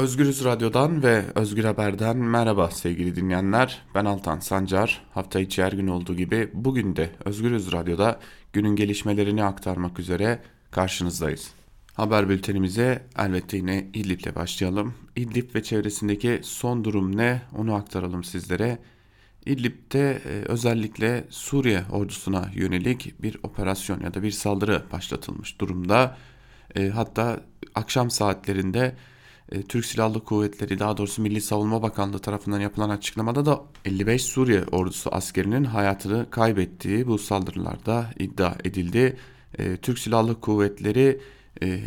Özgürüz Radyo'dan ve Özgür Haber'den merhaba sevgili dinleyenler. Ben Altan Sancar. Hafta içi her gün olduğu gibi bugün de Özgürüz Radyo'da günün gelişmelerini aktarmak üzere karşınızdayız. Haber bültenimize elbette yine İdlib'le başlayalım. İdlib ve çevresindeki son durum ne onu aktaralım sizlere. İdlib'de e, özellikle Suriye ordusuna yönelik bir operasyon ya da bir saldırı başlatılmış durumda. E, hatta akşam saatlerinde e, Türk Silahlı Kuvvetleri daha doğrusu Milli Savunma Bakanlığı tarafından yapılan açıklamada da 55 Suriye ordusu askerinin hayatını kaybettiği bu saldırılarda iddia edildi. E, Türk Silahlı Kuvvetleri e,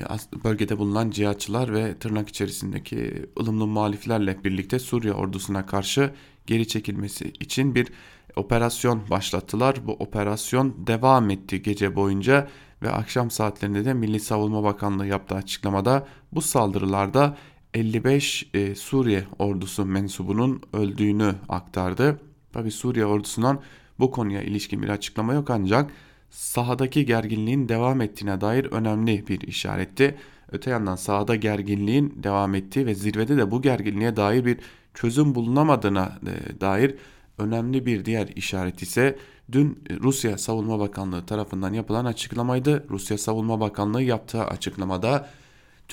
bölgede bulunan cihatçılar ve tırnak içerisindeki ılımlı muhaliflerle birlikte Suriye ordusuna karşı geri çekilmesi için bir operasyon başlattılar. Bu operasyon devam etti gece boyunca ve akşam saatlerinde de Milli Savunma Bakanlığı yaptığı açıklamada bu saldırılarda 55 e, Suriye ordusu mensubunun öldüğünü aktardı. Tabi Suriye ordusundan bu konuya ilişkin bir açıklama yok ancak sahadaki gerginliğin devam ettiğine dair önemli bir işaretti. Öte yandan sahada gerginliğin devam ettiği ve zirvede de bu gerginliğe dair bir çözüm bulunamadığına e, dair önemli bir diğer işaret ise dün Rusya Savunma Bakanlığı tarafından yapılan açıklamaydı. Rusya Savunma Bakanlığı yaptığı açıklamada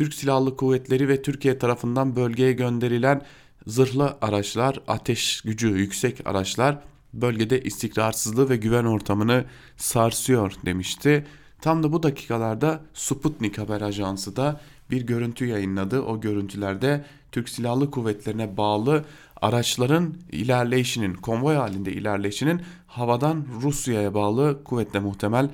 Türk Silahlı Kuvvetleri ve Türkiye tarafından bölgeye gönderilen zırhlı araçlar, ateş gücü yüksek araçlar bölgede istikrarsızlığı ve güven ortamını sarsıyor demişti. Tam da bu dakikalarda Sputnik haber ajansı da bir görüntü yayınladı. O görüntülerde Türk Silahlı Kuvvetlerine bağlı araçların ilerleyişinin, konvoy halinde ilerleyişinin havadan Rusya'ya bağlı kuvvetle muhtemel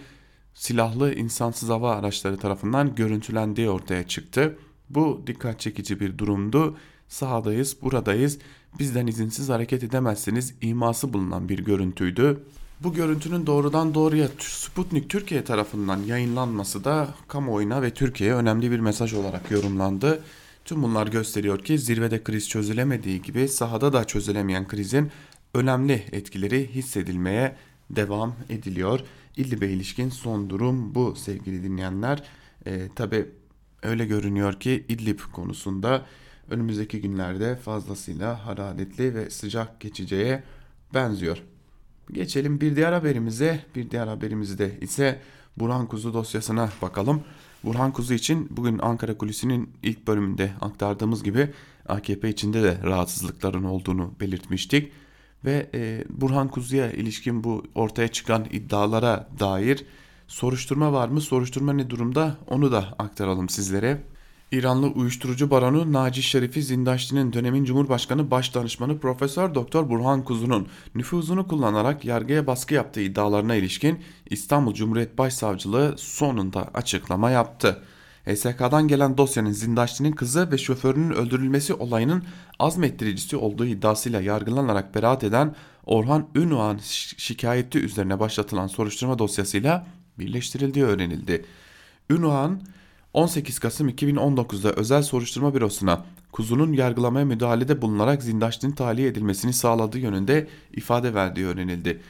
silahlı insansız hava araçları tarafından görüntülendiği ortaya çıktı. Bu dikkat çekici bir durumdu. Sahadayız, buradayız. Bizden izinsiz hareket edemezsiniz iması bulunan bir görüntüydü. Bu görüntünün doğrudan doğruya Sputnik Türkiye tarafından yayınlanması da kamuoyuna ve Türkiye'ye önemli bir mesaj olarak yorumlandı. Tüm bunlar gösteriyor ki zirvede kriz çözülemediği gibi sahada da çözülemeyen krizin önemli etkileri hissedilmeye devam ediliyor. İdlib'e ilişkin son durum bu sevgili dinleyenler. E, Tabi öyle görünüyor ki İdlib konusunda önümüzdeki günlerde fazlasıyla hararetli ve sıcak geçeceğe benziyor. Geçelim bir diğer haberimize. Bir diğer haberimizde ise Burhan Kuzu dosyasına bakalım. Burhan Kuzu için bugün Ankara Kulisi'nin ilk bölümünde aktardığımız gibi AKP içinde de rahatsızlıkların olduğunu belirtmiştik ve e, Burhan Kuzu'ya ilişkin bu ortaya çıkan iddialara dair soruşturma var mı? Soruşturma ne durumda? Onu da aktaralım sizlere. İranlı uyuşturucu baronu Naci Şerifi Zindaşti'nin dönemin Cumhurbaşkanı Başdanışmanı Profesör Doktor Burhan Kuzu'nun nüfuzunu kullanarak yargıya baskı yaptığı iddialarına ilişkin İstanbul Cumhuriyet Başsavcılığı sonunda açıklama yaptı. HSK'dan gelen dosyanın Zindaşti'nin kızı ve şoförünün öldürülmesi olayının azmettiricisi olduğu iddiasıyla yargılanarak beraat eden Orhan Ünvan şikayeti üzerine başlatılan soruşturma dosyasıyla birleştirildiği öğrenildi. Ünvan 18 Kasım 2019'da özel soruşturma bürosuna kuzunun yargılamaya müdahalede bulunarak Zindaşti'nin tahliye edilmesini sağladığı yönünde ifade verdiği öğrenildi.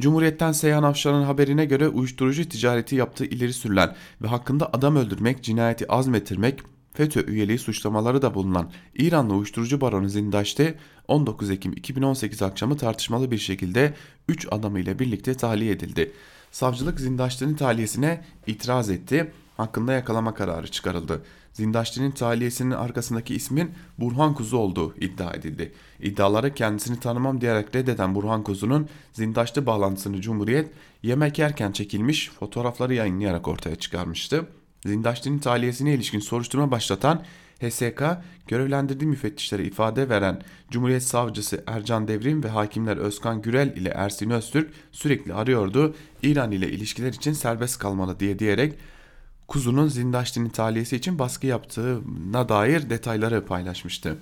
Cumhuriyet'ten Seyhan Afşar'ın haberine göre uyuşturucu ticareti yaptığı ileri sürülen ve hakkında adam öldürmek, cinayeti azmettirmek, FETÖ üyeliği suçlamaları da bulunan İranlı uyuşturucu baronu Zindaş'te 19 Ekim 2018 akşamı tartışmalı bir şekilde 3 adamıyla birlikte tahliye edildi. Savcılık Zindaş'ın tahliyesine itiraz etti. Hakkında yakalama kararı çıkarıldı. Zindaşti'nin tahliyesinin arkasındaki ismin Burhan Kuzu olduğu iddia edildi. İddiaları kendisini tanımam diyerek reddeden Burhan Kuzu'nun Zindaşti bağlantısını Cumhuriyet yemek yerken çekilmiş fotoğrafları yayınlayarak ortaya çıkarmıştı. Zindaşti'nin tahliyesine ilişkin soruşturma başlatan HSK görevlendirdiği müfettişlere ifade veren Cumhuriyet Savcısı Ercan Devrim ve hakimler Özkan Gürel ile Ersin Öztürk sürekli arıyordu. İran ile ilişkiler için serbest kalmalı diye diyerek Kuzu'nun Zindaşti'nin tahliyesi için baskı yaptığına dair detayları paylaşmıştı.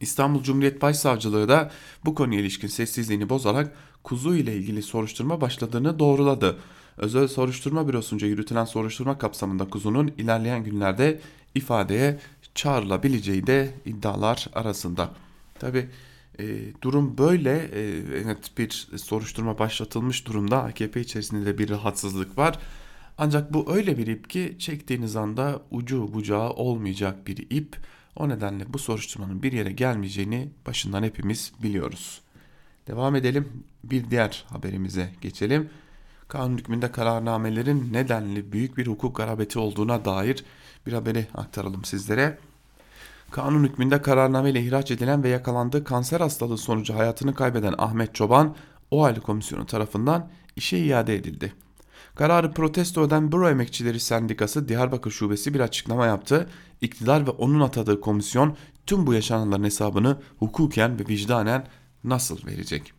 İstanbul Cumhuriyet Başsavcılığı da bu konuya ilişkin sessizliğini bozarak Kuzu ile ilgili soruşturma başladığını doğruladı. Özel Soruşturma Bürosu'nca yürütülen soruşturma kapsamında Kuzu'nun ilerleyen günlerde ifadeye çağrılabileceği de iddialar arasında. Tabi e, durum böyle e, evet bir soruşturma başlatılmış durumda AKP içerisinde de bir rahatsızlık var. Ancak bu öyle bir ip ki çektiğiniz anda ucu bucağı olmayacak bir ip. O nedenle bu soruşturmanın bir yere gelmeyeceğini başından hepimiz biliyoruz. Devam edelim. Bir diğer haberimize geçelim. Kanun hükmünde kararnamelerin nedenli büyük bir hukuk garabeti olduğuna dair bir haberi aktaralım sizlere. Kanun hükmünde kararnameyle ihraç edilen ve yakalandığı kanser hastalığı sonucu hayatını kaybeden Ahmet Çoban, OHAL Komisyonu tarafından işe iade edildi. Kararı protesto eden Büro Emekçileri Sendikası Diyarbakır Şubesi bir açıklama yaptı. İktidar ve onun atadığı komisyon tüm bu yaşananların hesabını hukuken ve vicdanen nasıl verecek?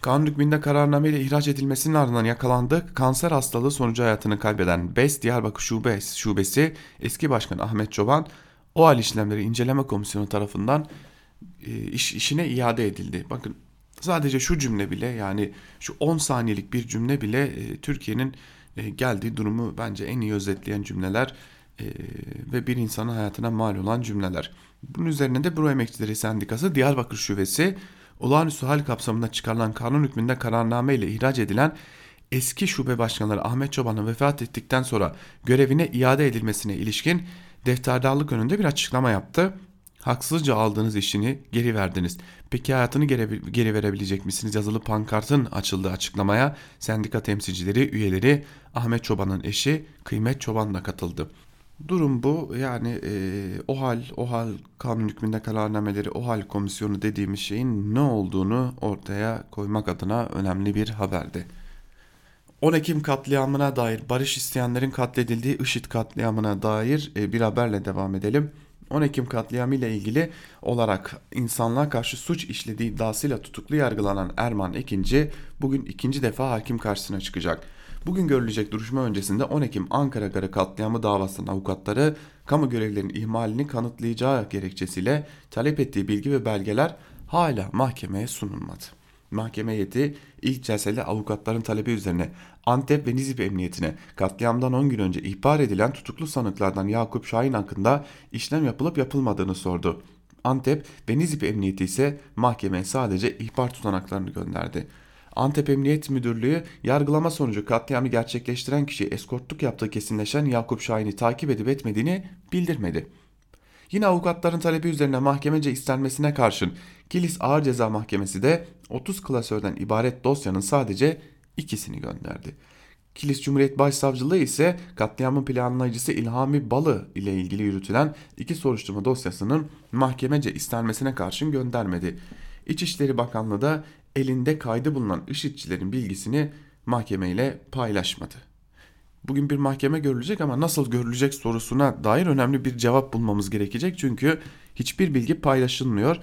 Kanun hükmünde kararnameyle ihraç edilmesinin ardından yakalandı. Kanser hastalığı sonucu hayatını kaybeden BES Diyarbakır Şubesi, Şubesi eski başkan Ahmet Çoban OHAL işlemleri inceleme komisyonu tarafından e, iş, işine iade edildi. Bakın sadece şu cümle bile yani şu 10 saniyelik bir cümle bile e, Türkiye'nin e, geldiği durumu bence en iyi özetleyen cümleler e, ve bir insanın hayatına mal olan cümleler. Bunun üzerine de Büro Emekçileri Sendikası Diyarbakır Şubesi olağanüstü hal kapsamında çıkarılan kanun hükmünde kararname ile ihraç edilen eski şube başkanları Ahmet Çoban'ın vefat ettikten sonra görevine iade edilmesine ilişkin defterdarlık önünde bir açıklama yaptı. Haksızca aldığınız işini geri verdiniz. Peki hayatını geri, geri verebilecek misiniz? Yazılı pankartın açıldığı açıklamaya sendika temsilcileri, üyeleri Ahmet Çoban'ın eşi Kıymet Çoban da katıldı. Durum bu. Yani e, OHAL, OHAL kanun hükmünde kararnameleri, OHAL komisyonu dediğimiz şeyin ne olduğunu ortaya koymak adına önemli bir haberdi. 10 Ekim katliamına dair barış isteyenlerin katledildiği IŞİD katliamına dair e, bir haberle devam edelim. 10 Ekim katliamı ile ilgili olarak insanlığa karşı suç işlediği iddiasıyla tutuklu yargılanan Erman Ekinci bugün ikinci defa hakim karşısına çıkacak. Bugün görülecek duruşma öncesinde 10 Ekim Ankara Garı katliamı davasının avukatları kamu görevlerinin ihmalini kanıtlayacağı gerekçesiyle talep ettiği bilgi ve belgeler hala mahkemeye sunulmadı. Mahkeme heyeti ilk celsede avukatların talebi üzerine Antep ve Nizip Emniyetine katliamdan 10 gün önce ihbar edilen tutuklu sanıklardan Yakup Şahin hakkında işlem yapılıp yapılmadığını sordu. Antep ve Nizip Emniyeti ise mahkemeye sadece ihbar tutanaklarını gönderdi. Antep Emniyet Müdürlüğü yargılama sonucu katliamı gerçekleştiren kişi eskortluk yaptığı kesinleşen Yakup Şahin'i takip edip etmediğini bildirmedi. Yine avukatların talebi üzerine mahkemece istenmesine karşın Kilis Ağır Ceza Mahkemesi de 30 klasörden ibaret dosyanın sadece ikisini gönderdi. Kilis Cumhuriyet Başsavcılığı ise katliamın planlayıcısı İlhami Balı ile ilgili yürütülen iki soruşturma dosyasının mahkemece istenmesine karşın göndermedi. İçişleri Bakanlığı da elinde kaydı bulunan IŞİD'çilerin bilgisini mahkemeyle paylaşmadı. Bugün bir mahkeme görülecek ama nasıl görülecek sorusuna dair önemli bir cevap bulmamız gerekecek. Çünkü hiçbir bilgi paylaşılmıyor.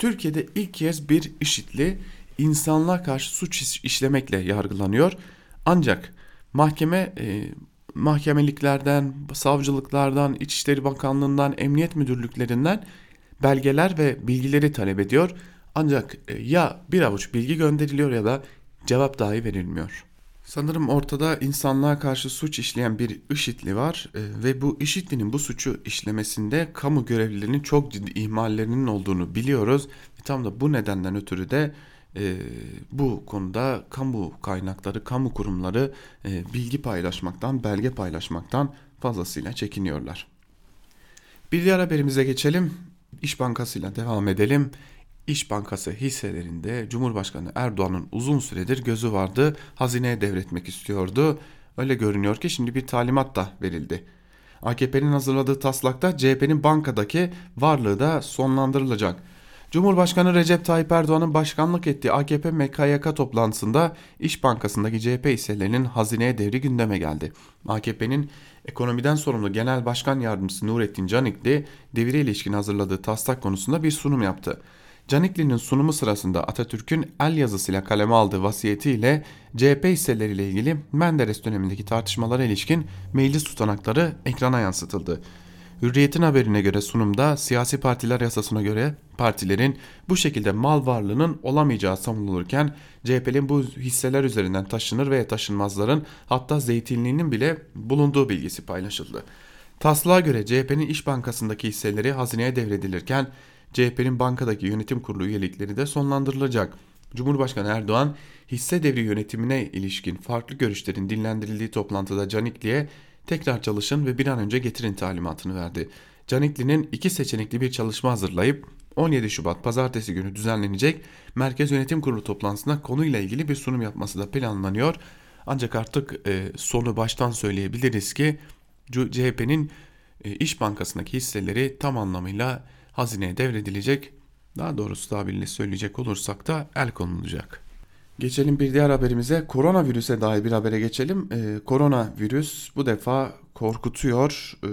Türkiye'de ilk kez bir IŞİD'li insanlığa karşı suç işlemekle yargılanıyor. Ancak mahkeme e, mahkemeliklerden, savcılıklardan, İçişleri Bakanlığı'ndan, emniyet müdürlüklerinden belgeler ve bilgileri talep ediyor. Ancak e, ya bir avuç bilgi gönderiliyor ya da cevap dahi verilmiyor. Sanırım ortada insanlığa karşı suç işleyen bir IŞİD'li var e, ve bu IŞİD'linin bu suçu işlemesinde kamu görevlilerinin çok ciddi ihmallerinin olduğunu biliyoruz. Ve tam da bu nedenden ötürü de e, bu konuda kamu kaynakları, kamu kurumları e, bilgi paylaşmaktan, belge paylaşmaktan fazlasıyla çekiniyorlar. Bir diğer haberimize geçelim. İş Bankası ile devam edelim. İş Bankası hisselerinde Cumhurbaşkanı Erdoğan'ın uzun süredir gözü vardı. Hazineye devretmek istiyordu. Öyle görünüyor ki şimdi bir talimat da verildi. AKP'nin hazırladığı taslakta CHP'nin bankadaki varlığı da sonlandırılacak. Cumhurbaşkanı Recep Tayyip Erdoğan'ın başkanlık ettiği AKP MKYK toplantısında İş Bankası'ndaki CHP hisselerinin hazineye devri gündeme geldi. AKP'nin ekonomiden sorumlu Genel Başkan Yardımcısı Nurettin Canikli devire ilişkin hazırladığı taslak konusunda bir sunum yaptı. Canikli'nin sunumu sırasında Atatürk'ün el yazısıyla kaleme aldığı vasiyetiyle CHP hisseleriyle ilgili Menderes dönemindeki tartışmalara ilişkin meclis tutanakları ekrana yansıtıldı. Hürriyet'in haberine göre sunumda siyasi partiler yasasına göre partilerin bu şekilde mal varlığının olamayacağı savunulurken CHP'nin bu hisseler üzerinden taşınır veya taşınmazların hatta zeytinliğinin bile bulunduğu bilgisi paylaşıldı. Taslağa göre CHP'nin İş Bankası'ndaki hisseleri hazineye devredilirken CHP'nin bankadaki yönetim kurulu üyelikleri de sonlandırılacak. Cumhurbaşkanı Erdoğan hisse devri yönetimine ilişkin farklı görüşlerin dinlendirildiği toplantıda Canikli'ye tekrar çalışın ve bir an önce getirin talimatını verdi. Canikli'nin iki seçenekli bir çalışma hazırlayıp 17 Şubat pazartesi günü düzenlenecek Merkez Yönetim Kurulu toplantısında konuyla ilgili bir sunum yapması da planlanıyor. Ancak artık e, sonu baştan söyleyebiliriz ki CHP'nin e, İş Bankası'ndaki hisseleri tam anlamıyla hazineye devredilecek. Daha doğrusu tabiriyle söyleyecek olursak da el konulacak. Geçelim bir diğer haberimize. Koronavirüse dair bir habere geçelim. Ee, koronavirüs bu defa korkutuyor. Ee,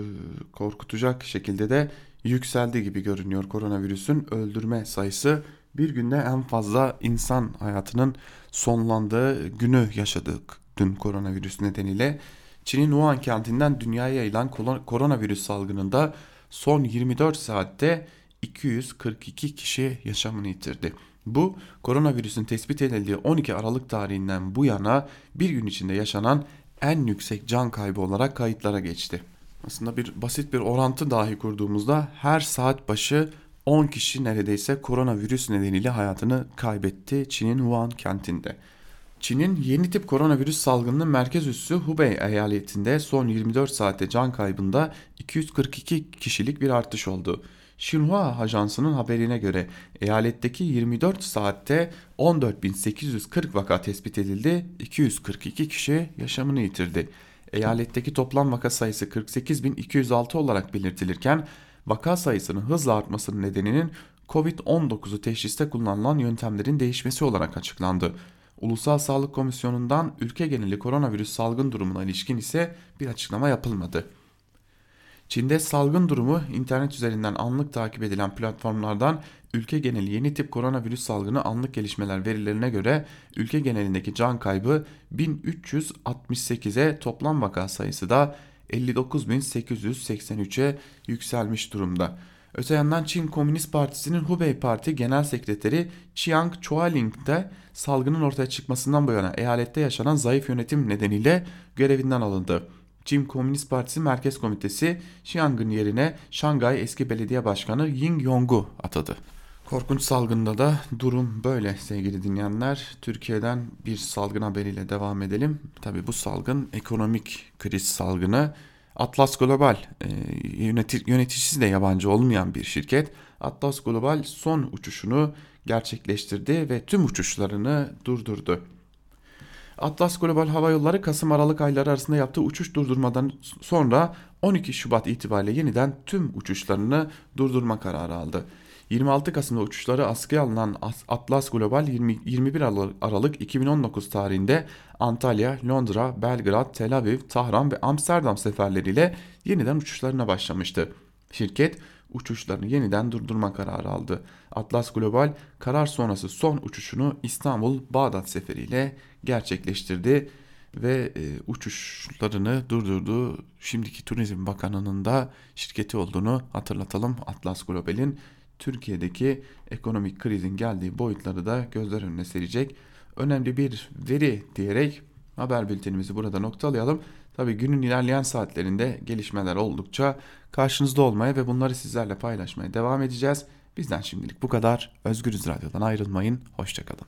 korkutacak şekilde de yükseldi gibi görünüyor koronavirüsün öldürme sayısı. Bir günde en fazla insan hayatının sonlandığı günü yaşadık dün koronavirüs nedeniyle. Çin'in Wuhan kentinden dünyaya yayılan koronavirüs salgınında son 24 saatte 242 kişi yaşamını yitirdi. Bu koronavirüsün tespit edildiği 12 Aralık tarihinden bu yana bir gün içinde yaşanan en yüksek can kaybı olarak kayıtlara geçti. Aslında bir basit bir orantı dahi kurduğumuzda her saat başı 10 kişi neredeyse koronavirüs nedeniyle hayatını kaybetti Çin'in Wuhan kentinde. Çin'in yeni tip koronavirüs salgınının merkez üssü Hubei eyaletinde son 24 saatte can kaybında 242 kişilik bir artış oldu. Xinhua Ajansı'nın haberine göre eyaletteki 24 saatte 14.840 vaka tespit edildi, 242 kişi yaşamını yitirdi. Eyaletteki toplam vaka sayısı 48.206 olarak belirtilirken vaka sayısının hızla artmasının nedeninin Covid-19'u teşhiste kullanılan yöntemlerin değişmesi olarak açıklandı. Ulusal Sağlık Komisyonu'ndan ülke geneli koronavirüs salgın durumuna ilişkin ise bir açıklama yapılmadı. Çin'de salgın durumu internet üzerinden anlık takip edilen platformlardan ülke geneli yeni tip koronavirüs salgını anlık gelişmeler verilerine göre ülke genelindeki can kaybı 1368'e toplam vaka sayısı da 59.883'e yükselmiş durumda. Öte yandan Çin Komünist Partisi'nin Hubei Parti Genel Sekreteri Chiang Chualing de salgının ortaya çıkmasından bu yana eyalette yaşanan zayıf yönetim nedeniyle görevinden alındı. Çin Komünist Partisi Merkez Komitesi Xiang'ın yerine Şangay eski belediye başkanı Ying Yong'u atadı. Korkunç salgında da durum böyle sevgili dinleyenler. Türkiye'den bir salgın haberiyle devam edelim. Tabi bu salgın ekonomik kriz salgını. Atlas Global e, yöneti, yöneticisi de yabancı olmayan bir şirket. Atlas Global son uçuşunu gerçekleştirdi ve tüm uçuşlarını durdurdu. Atlas Global Hava Yolları Kasım-Aralık ayları arasında yaptığı uçuş durdurmadan sonra 12 Şubat itibariyle yeniden tüm uçuşlarını durdurma kararı aldı. 26 Kasım'da uçuşları askıya alınan Atlas Global 20, 21 Aralık 2019 tarihinde Antalya, Londra, Belgrad, Tel Aviv, Tahran ve Amsterdam seferleriyle yeniden uçuşlarına başlamıştı. Şirket uçuşlarını yeniden durdurma kararı aldı. Atlas Global karar sonrası son uçuşunu İstanbul-Bağdat seferiyle gerçekleştirdi ve e, uçuşlarını durdurdu. Şimdiki Turizm Bakanı'nın da şirketi olduğunu hatırlatalım. Atlas Global'in Türkiye'deki ekonomik krizin geldiği boyutları da gözler önüne serecek önemli bir veri diyerek haber bültenimizi burada noktalayalım. Tabi günün ilerleyen saatlerinde gelişmeler oldukça karşınızda olmaya ve bunları sizlerle paylaşmaya devam edeceğiz. Bizden şimdilik bu kadar. Özgürüz Radyo'dan ayrılmayın. Hoşçakalın.